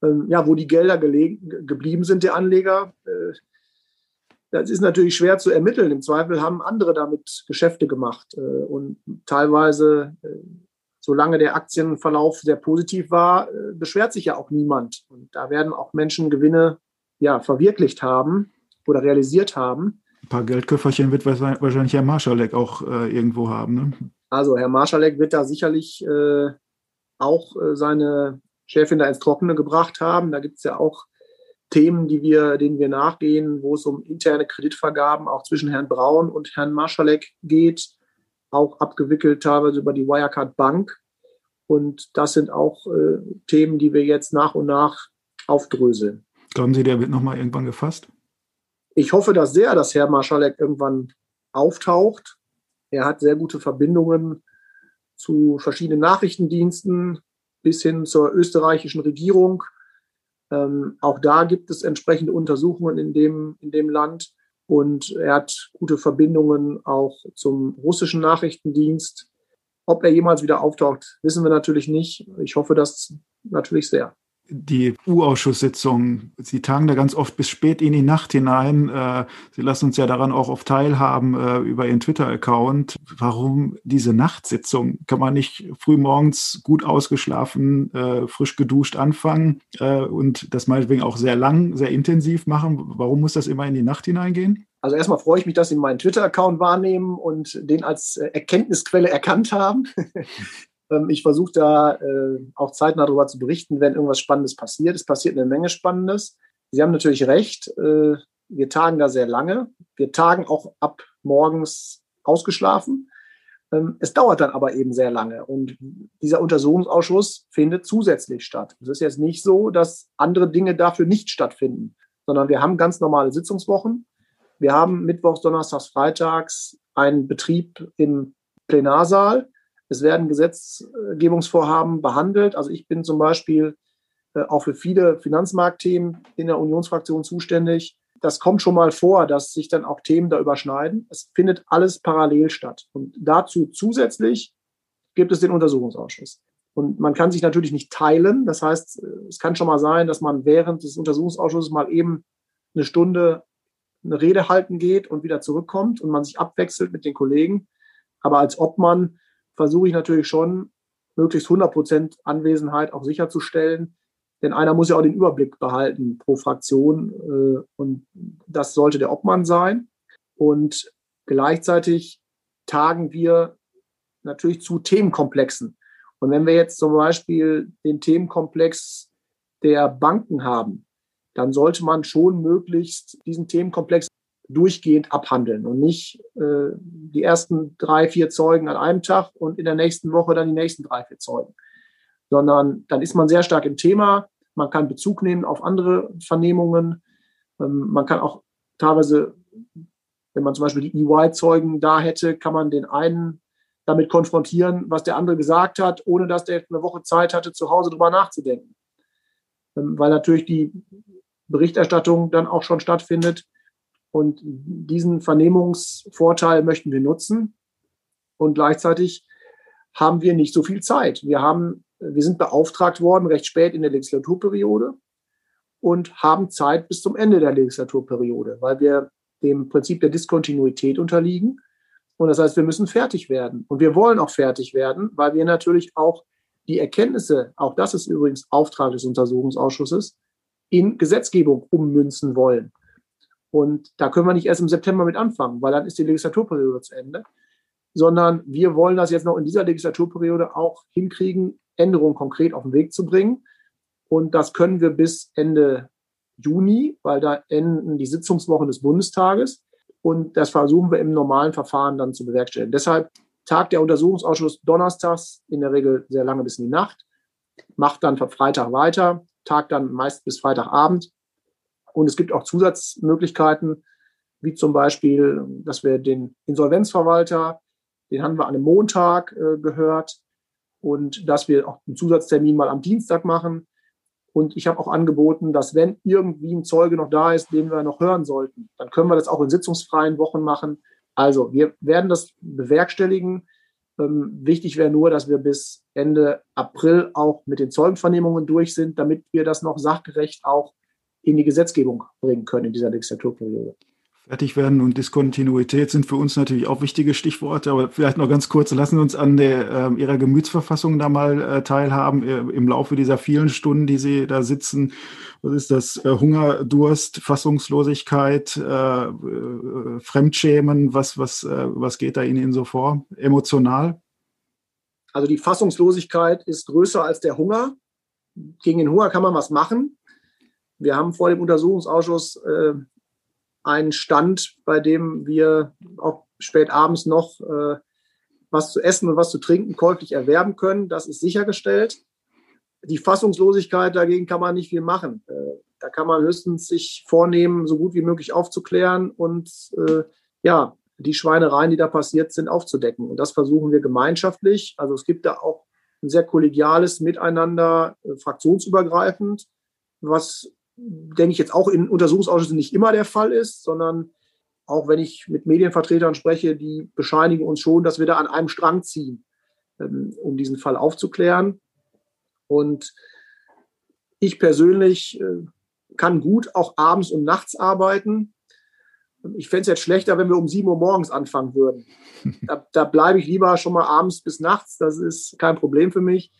Ähm, ja, wo die Gelder geblieben sind der Anleger, äh, das ist natürlich schwer zu ermitteln. Im Zweifel haben andere damit Geschäfte gemacht. Äh, und teilweise, äh, solange der Aktienverlauf sehr positiv war, äh, beschwert sich ja auch niemand. Und da werden auch Menschen Gewinne ja, verwirklicht haben oder realisiert haben. Ein paar Geldköfferchen wird wahrscheinlich Herr Marschalek auch äh, irgendwo haben. Ne? Also Herr Marschalek wird da sicherlich äh, auch äh, seine Chefin da ins Trockene gebracht haben. Da gibt es ja auch Themen, die wir, denen wir nachgehen, wo es um interne Kreditvergaben auch zwischen Herrn Braun und Herrn Marschalek geht, auch abgewickelt teilweise über die Wirecard Bank. Und das sind auch äh, Themen, die wir jetzt nach und nach aufdröseln. Glauben Sie, der wird nochmal irgendwann gefasst? Ich hoffe das sehr, dass Herr Marschalek irgendwann auftaucht. Er hat sehr gute Verbindungen zu verschiedenen Nachrichtendiensten bis hin zur österreichischen Regierung. Ähm, auch da gibt es entsprechende Untersuchungen in dem, in dem Land. Und er hat gute Verbindungen auch zum russischen Nachrichtendienst. Ob er jemals wieder auftaucht, wissen wir natürlich nicht. Ich hoffe das natürlich sehr die U-Ausschusssitzungen, Sie tagen da ganz oft bis spät in die Nacht hinein. Äh, Sie lassen uns ja daran auch oft teilhaben äh, über Ihren Twitter-Account. Warum diese Nachtsitzung? Kann man nicht frühmorgens gut ausgeschlafen, äh, frisch geduscht anfangen und das meinetwegen auch sehr lang, sehr intensiv machen? Warum muss das immer in die Nacht hineingehen? Also erstmal freue ich mich, dass Sie meinen Twitter-Account wahrnehmen und den als Erkenntnisquelle erkannt haben. Ähm, ich versuche da äh, auch zeitnah darüber zu berichten, wenn irgendwas Spannendes passiert. Es passiert eine Menge Spannendes. Sie haben natürlich recht. Äh, wir tagen da sehr lange. Wir tagen auch ab morgens ausgeschlafen. Ähm, es dauert dann aber eben sehr lange. Und dieser Untersuchungsausschuss findet zusätzlich statt. Es ist jetzt nicht so, dass andere Dinge dafür nicht stattfinden, sondern wir haben ganz normale Sitzungswochen. Wir haben Mittwochs, Donnerstags, Freitags einen Betrieb im Plenarsaal. Es werden Gesetzgebungsvorhaben behandelt. Also ich bin zum Beispiel äh, auch für viele Finanzmarktthemen in der Unionsfraktion zuständig. Das kommt schon mal vor, dass sich dann auch Themen da überschneiden. Es findet alles parallel statt. Und dazu zusätzlich gibt es den Untersuchungsausschuss. Und man kann sich natürlich nicht teilen. Das heißt, äh, es kann schon mal sein, dass man während des Untersuchungsausschusses mal eben eine Stunde eine Rede halten geht und wieder zurückkommt und man sich abwechselt mit den Kollegen. Aber als Obmann versuche ich natürlich schon, möglichst 100 Prozent Anwesenheit auch sicherzustellen. Denn einer muss ja auch den Überblick behalten pro Fraktion. Äh, und das sollte der Obmann sein. Und gleichzeitig tagen wir natürlich zu Themenkomplexen. Und wenn wir jetzt zum Beispiel den Themenkomplex der Banken haben, dann sollte man schon möglichst diesen Themenkomplex durchgehend abhandeln und nicht äh, die ersten drei, vier Zeugen an einem Tag und in der nächsten Woche dann die nächsten drei, vier Zeugen. Sondern dann ist man sehr stark im Thema. Man kann Bezug nehmen auf andere Vernehmungen. Ähm, man kann auch teilweise, wenn man zum Beispiel die EY-Zeugen da hätte, kann man den einen damit konfrontieren, was der andere gesagt hat, ohne dass der eine Woche Zeit hatte, zu Hause drüber nachzudenken. Ähm, weil natürlich die Berichterstattung dann auch schon stattfindet und diesen Vernehmungsvorteil möchten wir nutzen. Und gleichzeitig haben wir nicht so viel Zeit. Wir haben, wir sind beauftragt worden recht spät in der Legislaturperiode und haben Zeit bis zum Ende der Legislaturperiode, weil wir dem Prinzip der Diskontinuität unterliegen. Und das heißt, wir müssen fertig werden. Und wir wollen auch fertig werden, weil wir natürlich auch die Erkenntnisse, auch das ist übrigens Auftrag des Untersuchungsausschusses, in Gesetzgebung ummünzen wollen. Und da können wir nicht erst im September mit anfangen, weil dann ist die Legislaturperiode zu Ende, sondern wir wollen das jetzt noch in dieser Legislaturperiode auch hinkriegen, Änderungen konkret auf den Weg zu bringen. Und das können wir bis Ende Juni, weil da enden die Sitzungswochen des Bundestages. Und das versuchen wir im normalen Verfahren dann zu bewerkstelligen. Deshalb tagt der Untersuchungsausschuss donnerstags in der Regel sehr lange bis in die Nacht, macht dann Freitag weiter, tagt dann meist bis Freitagabend. Und es gibt auch Zusatzmöglichkeiten, wie zum Beispiel, dass wir den Insolvenzverwalter, den haben wir an einem Montag äh, gehört, und dass wir auch einen Zusatztermin mal am Dienstag machen. Und ich habe auch angeboten, dass wenn irgendwie ein Zeuge noch da ist, den wir noch hören sollten, dann können wir das auch in sitzungsfreien Wochen machen. Also wir werden das bewerkstelligen. Ähm, wichtig wäre nur, dass wir bis Ende April auch mit den Zeugenvernehmungen durch sind, damit wir das noch sachgerecht auch in die Gesetzgebung bringen können in dieser Legislaturperiode. Fertig werden und Diskontinuität sind für uns natürlich auch wichtige Stichworte, aber vielleicht noch ganz kurz, lassen Sie uns an der, äh, Ihrer Gemütsverfassung da mal äh, teilhaben äh, im Laufe dieser vielen Stunden, die Sie da sitzen. Was ist das? Äh, Hunger, Durst, Fassungslosigkeit, äh, äh, Fremdschämen, was, was, was geht da Ihnen so vor? Emotional? Also die Fassungslosigkeit ist größer als der Hunger. Gegen den Hunger kann man was machen. Wir haben vor dem Untersuchungsausschuss äh, einen Stand, bei dem wir auch spät abends noch äh, was zu essen und was zu trinken käuflich erwerben können. Das ist sichergestellt. Die Fassungslosigkeit dagegen kann man nicht viel machen. Äh, da kann man höchstens sich vornehmen, so gut wie möglich aufzuklären und äh, ja, die Schweinereien, die da passiert sind, aufzudecken. Und das versuchen wir gemeinschaftlich. Also es gibt da auch ein sehr kollegiales Miteinander, äh, fraktionsübergreifend, was denke ich, jetzt auch in Untersuchungsausschüssen nicht immer der Fall ist, sondern auch wenn ich mit Medienvertretern spreche, die bescheinigen uns schon, dass wir da an einem Strang ziehen, ähm, um diesen Fall aufzuklären. Und ich persönlich äh, kann gut auch abends und nachts arbeiten. Ich fände es jetzt schlechter, wenn wir um sieben Uhr morgens anfangen würden. <laughs> Da, da bleibe ich lieber schon mal abends bis nachts. Das ist kein Problem für mich.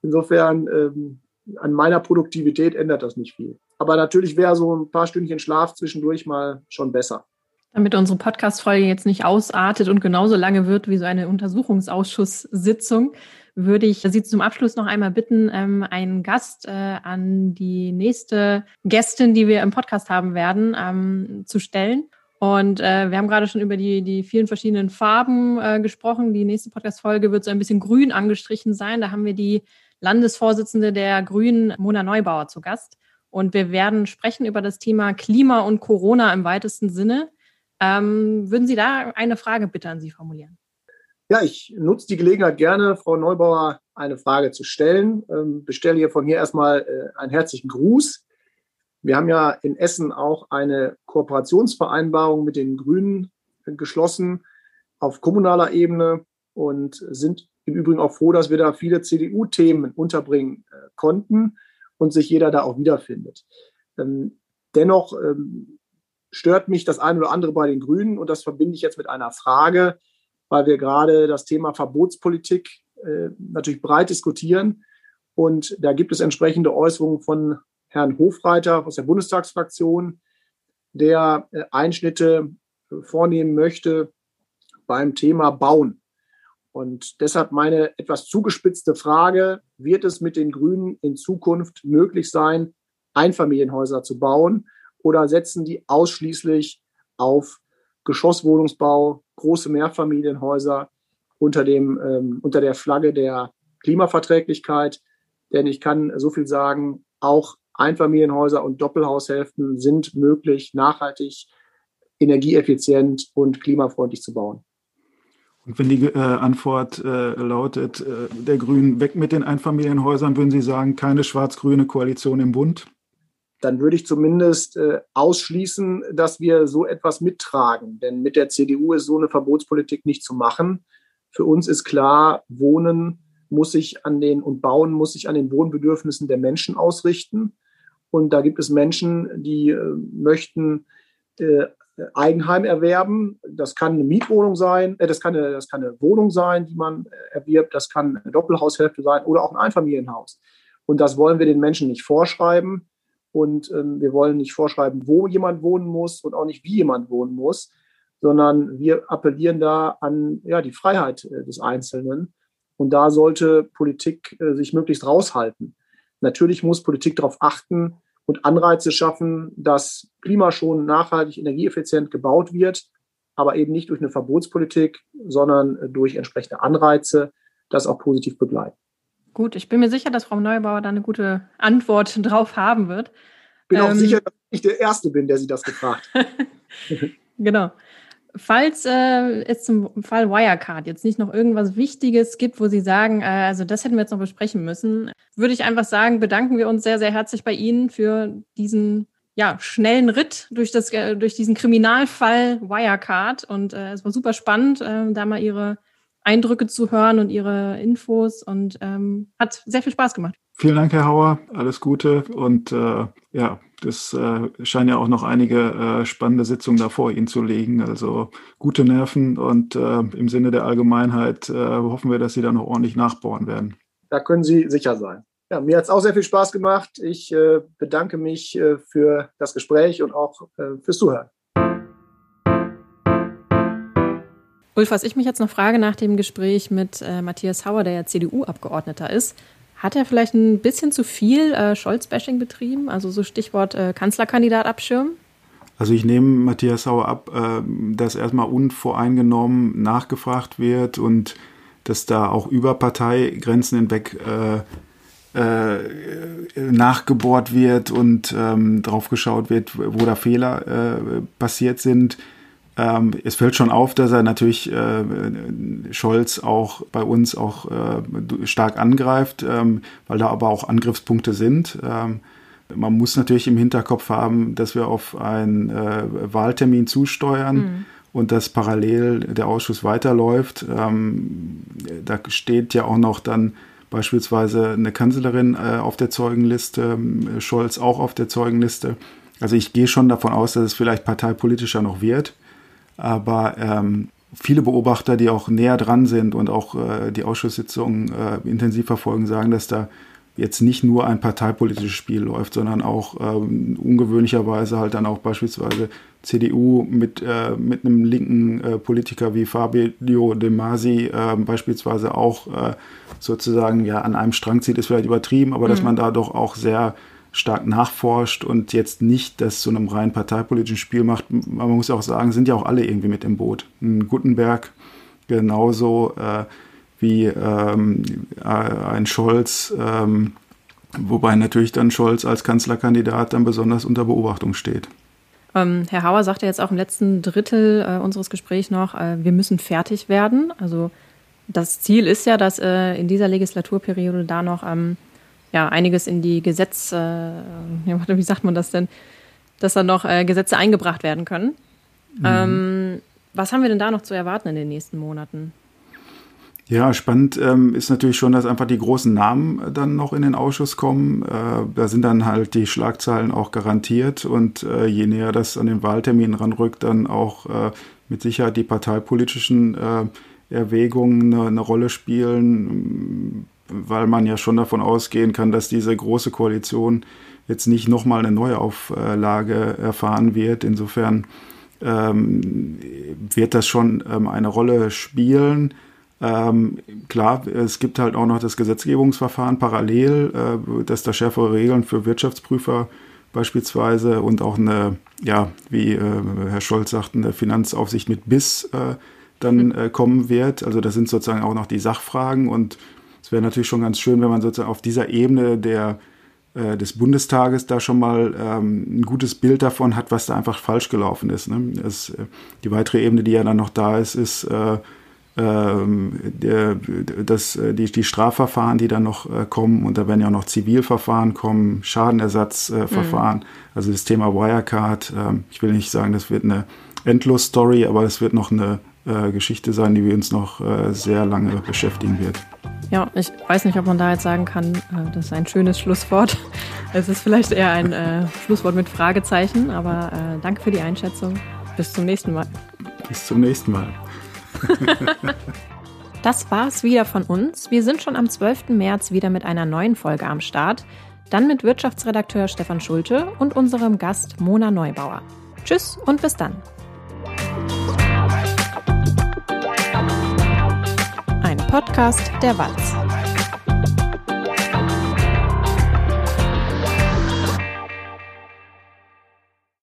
Insofern ähm, an meiner Produktivität ändert das nicht viel. Aber natürlich wäre so ein paar Stündchen Schlaf zwischendurch mal schon besser. Damit unsere Podcast-Folge jetzt nicht ausartet und genauso lange wird wie so eine Untersuchungsausschusssitzung, würde ich Sie zum Abschluss noch einmal bitten, ähm, einen Gast äh, an die nächste Gästin, die wir im Podcast haben werden, ähm, zu stellen. Und äh, wir haben gerade schon über die, die vielen verschiedenen Farben äh, gesprochen. Die nächste Podcast-Folge wird so ein bisschen grün angestrichen sein. Da haben wir die Landesvorsitzende der Grünen, Mona Neubauer, zu Gast. Und wir werden sprechen über das Thema Klima und Corona im weitesten Sinne. Ähm, würden Sie da eine Frage bitte an Sie formulieren? Ja, ich nutze die Gelegenheit gerne, Frau Neubauer eine Frage zu stellen. Ähm, bestelle hier von hier erstmal äh, einen herzlichen Gruß. Wir haben ja in Essen auch eine Kooperationsvereinbarung mit den Grünen geschlossen auf kommunaler Ebene und sind im Übrigen auch froh, dass wir da viele CDU-Themen unterbringen äh, konnten und sich jeder da auch wiederfindet. Ähm, dennoch ähm, stört mich das eine oder andere bei den Grünen und das verbinde ich jetzt mit einer Frage, weil wir gerade das Thema Verbotspolitik äh, natürlich breit diskutieren. Und da gibt es entsprechende Äußerungen von Herrn Hofreiter aus der Bundestagsfraktion, der äh, Einschnitte äh, vornehmen möchte beim Thema Bauen. Und deshalb meine etwas zugespitzte Frage, wird es mit den Grünen in Zukunft möglich sein, Einfamilienhäuser zu bauen oder setzen die ausschließlich auf Geschosswohnungsbau, große Mehrfamilienhäuser unter, dem, ähm, unter der Flagge der Klimaverträglichkeit? Denn ich kann so viel sagen, auch Einfamilienhäuser und Doppelhaushälften sind möglich, nachhaltig, energieeffizient und klimafreundlich zu bauen. Und wenn die äh, Antwort äh, lautet, äh, der Grünen weg mit den Einfamilienhäusern, würden Sie sagen, keine schwarz-grüne Koalition im Bund? Dann würde ich zumindest äh, ausschließen, dass wir so etwas mittragen. Denn mit der CDU ist so eine Verbotspolitik nicht zu machen. Für uns ist klar, Wohnen muss sich an den und Bauen muss sich an den Wohnbedürfnissen der Menschen ausrichten. Und da gibt es Menschen, die äh, möchten äh, Eigenheim erwerben. Das kann eine Mietwohnung sein, äh, das, kann eine, das kann eine Wohnung sein, die man erwirbt, das kann eine Doppelhaushälfte sein oder auch ein Einfamilienhaus. Und das wollen wir den Menschen nicht vorschreiben. Und ähm, wir wollen nicht vorschreiben, wo jemand wohnen muss und auch nicht, wie jemand wohnen muss, sondern wir appellieren da an ja, die Freiheit äh, des Einzelnen. Und da sollte Politik äh, sich möglichst raushalten. Natürlich muss Politik darauf achten und Anreize schaffen, dass klimaschonend, nachhaltig, energieeffizient gebaut wird, aber eben nicht durch eine Verbotspolitik, sondern durch entsprechende Anreize, das auch positiv begleiten. Gut, ich bin mir sicher, dass Frau Neubauer da eine gute Antwort <laughs> drauf haben wird. Ich bin ähm, auch sicher, dass ich der Erste bin, der Sie das gefragt hat. <laughs> genau. Falls äh, es zum Fall Wirecard jetzt nicht noch irgendwas Wichtiges gibt, wo Sie sagen, äh, also das hätten wir jetzt noch besprechen müssen, würde ich einfach sagen, bedanken wir uns sehr, sehr herzlich bei Ihnen für diesen ja, schnellen Ritt durch, das, äh, durch diesen Kriminalfall Wirecard. Und äh, es war super spannend, äh, da mal Ihre Eindrücke zu hören und Ihre Infos und ähm, hat sehr viel Spaß gemacht. Vielen Dank, Herr Hauer. Alles Gute. Und äh, ja, das äh, scheinen ja auch noch einige äh, spannende Sitzungen da vor Ihnen zu liegen. Also gute Nerven und äh, im Sinne der Allgemeinheit äh, hoffen wir, dass Sie da noch ordentlich nachbohren werden. Da können Sie sicher sein. Ja, mir hat es auch sehr viel Spaß gemacht. Ich äh, bedanke mich äh, für das Gespräch und auch äh, fürs Zuhören. Ulf, was ich mich jetzt noch frage nach dem Gespräch mit äh, Matthias Hauer, der ja CDU-Abgeordneter ist, hat er vielleicht ein bisschen zu viel äh, Scholz-Bashing betrieben? Also so Stichwort äh, Kanzlerkandidat abschirmen? Also ich nehme Matthias Sauer ab, äh, dass erstmal unvoreingenommen nachgefragt wird und dass da auch über Parteigrenzen hinweg äh, äh, nachgebohrt wird und ähm, drauf geschaut wird, wo da Fehler äh, passiert sind. Ähm, es fällt schon auf, dass er natürlich äh, Scholz auch bei uns auch äh, stark angreift, ähm, weil da aber auch Angriffspunkte sind. Ähm, man muss natürlich im Hinterkopf haben, dass wir auf einen äh, Wahltermin zusteuern. Mhm. Und dass parallel der Ausschuss weiterläuft. Ähm, da steht ja auch noch dann beispielsweise eine Kanzlerin äh, auf der Zeugenliste, ähm, Scholz auch auf der Zeugenliste. Also ich gehe schon davon aus, dass es vielleicht parteipolitischer noch wird. Aber ähm, viele Beobachter, die auch näher dran sind und auch äh, die Ausschusssitzungen äh, intensiv verfolgen, sagen, dass da jetzt nicht nur ein parteipolitisches Spiel läuft, sondern auch ähm, ungewöhnlicherweise halt dann auch beispielsweise CDU mit, äh, mit einem linken äh, Politiker wie Fabio De Masi äh, beispielsweise auch äh, sozusagen ja an einem Strang zieht, ist vielleicht übertrieben, aber mhm. dass man da doch auch sehr stark nachforscht und jetzt nicht das zu einem rein parteipolitischen Spiel macht. Man muss auch sagen, sind ja auch alle irgendwie mit im Boot. Ein Gutenberg genauso äh, wie ähm, äh, ein Scholz, ähm, wobei natürlich dann Scholz als Kanzlerkandidat dann besonders unter Beobachtung steht. Ähm, Herr Hauer sagte jetzt auch im letzten Drittel äh, unseres Gesprächs noch, äh, wir müssen fertig werden. Also das Ziel ist ja, dass äh, in dieser Legislaturperiode da noch ähm, ja, einiges in die Gesetze, äh, wie sagt man das denn, dass da noch äh, Gesetze eingebracht werden können. Mhm. Ähm, was haben wir denn da noch zu erwarten in den nächsten Monaten? Ja, spannend ähm, ist natürlich schon, dass einfach die großen Namen äh, dann noch in den Ausschuss kommen. Äh, da sind dann halt die Schlagzeilen auch garantiert und äh, je näher das an den Wahltermin ranrückt, dann auch äh, mit Sicherheit die parteipolitischen äh, Erwägungen eine, eine Rolle spielen weil man ja schon davon ausgehen kann, dass diese große Koalition jetzt nicht nochmal eine Neuauflage erfahren wird. Insofern ähm, wird das schon ähm, eine Rolle spielen. Ähm, klar, es gibt halt auch noch das Gesetzgebungsverfahren parallel, äh, dass da schärfere Regeln für Wirtschaftsprüfer beispielsweise und auch eine, ja, wie äh, Herr Scholz sagt, eine Finanzaufsicht mit Biss äh, dann äh, kommen wird. Also das sind sozusagen auch noch die Sachfragen und es wäre natürlich schon ganz schön, wenn man sozusagen auf dieser Ebene der, äh, des Bundestages da schon mal ähm, ein gutes Bild davon hat, was da einfach falsch gelaufen ist. Ne? Es, äh, die weitere Ebene, die ja dann noch da ist, ist äh, ähm, der, das, äh, die, die Strafverfahren, die dann noch äh, kommen, und da werden ja auch noch Zivilverfahren kommen, Schadenersatzverfahren, mhm. also das Thema Wirecard. Äh, ich will nicht sagen, das wird eine Endlos-Story, aber es wird noch eine äh, Geschichte sein, die wir uns noch äh, sehr lange beschäftigen wird. Ja, ich weiß nicht, ob man da jetzt sagen kann, äh, das ist ein schönes Schlusswort. <laughs> Es ist vielleicht eher ein Schlusswort mit Fragezeichen, aber danke für die Einschätzung. Bis zum nächsten Mal. Bis zum nächsten Mal. <laughs> das war's wieder von uns. Wir sind schon am 12. März wieder mit einer neuen Folge am Start. Dann mit Wirtschaftsredakteur Stefan Schulte und unserem Gast Mona Neubauer. Tschüss und bis dann. Podcast der Walz.